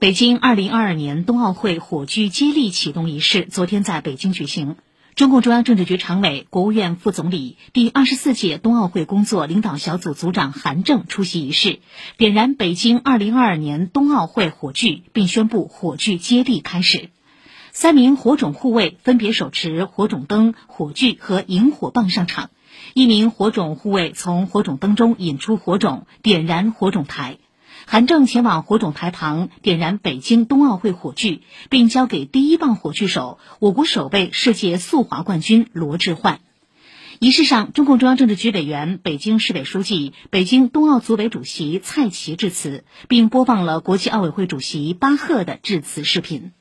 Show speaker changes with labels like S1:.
S1: 北京二零二二年冬奥会火炬接力启动仪式昨天在北京举行。中共中央政治局常委、国务院副总理、第二十四届冬奥会工作领导小组组长韩正出席仪式，点燃北京二零二二年冬奥会火炬，并宣布火炬接力开始。三名火种护卫分别手持火种灯、火炬和引火棒上场，一名火种护卫从火种灯中引出火种，点燃火种台。韩正前往火种台旁点燃北京冬奥会火炬，并交给第一棒火炬手我国首位世界速滑冠军罗志焕。仪式上，中共中央政治局委员、北京市委书记、北京冬奥组委主席蔡奇致辞，并播放了国际奥委会主席巴赫的致辞视频。